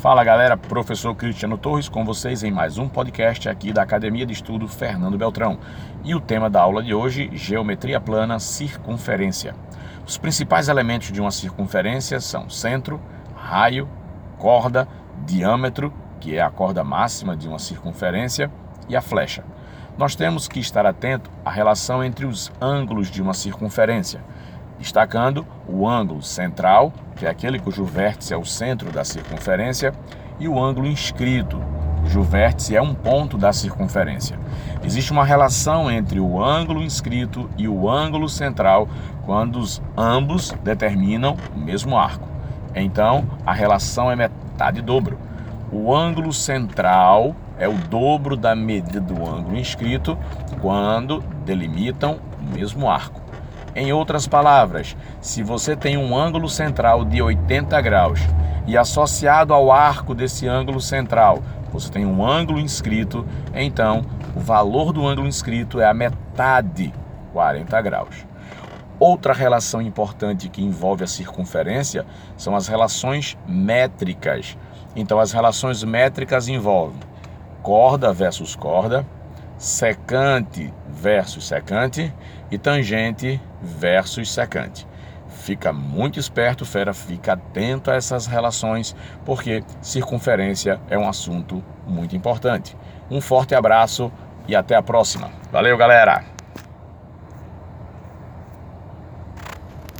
Fala galera, professor Cristiano Torres com vocês em mais um podcast aqui da Academia de Estudo Fernando Beltrão. E o tema da aula de hoje, geometria plana, circunferência. Os principais elementos de uma circunferência são centro, raio, corda, diâmetro, que é a corda máxima de uma circunferência, e a flecha. Nós temos que estar atento à relação entre os ângulos de uma circunferência destacando o ângulo central, que é aquele cujo vértice é o centro da circunferência, e o ângulo inscrito, cujo vértice é um ponto da circunferência. Existe uma relação entre o ângulo inscrito e o ângulo central quando ambos determinam o mesmo arco. Então, a relação é metade dobro. O ângulo central é o dobro da medida do ângulo inscrito quando delimitam o mesmo arco. Em outras palavras, se você tem um ângulo central de 80 graus e associado ao arco desse ângulo central você tem um ângulo inscrito, então o valor do ângulo inscrito é a metade, 40 graus. Outra relação importante que envolve a circunferência são as relações métricas. Então, as relações métricas envolvem corda versus corda, secante versus secante e tangente versus secante. Fica muito esperto, fera, fica atento a essas relações, porque circunferência é um assunto muito importante. Um forte abraço e até a próxima. Valeu, galera!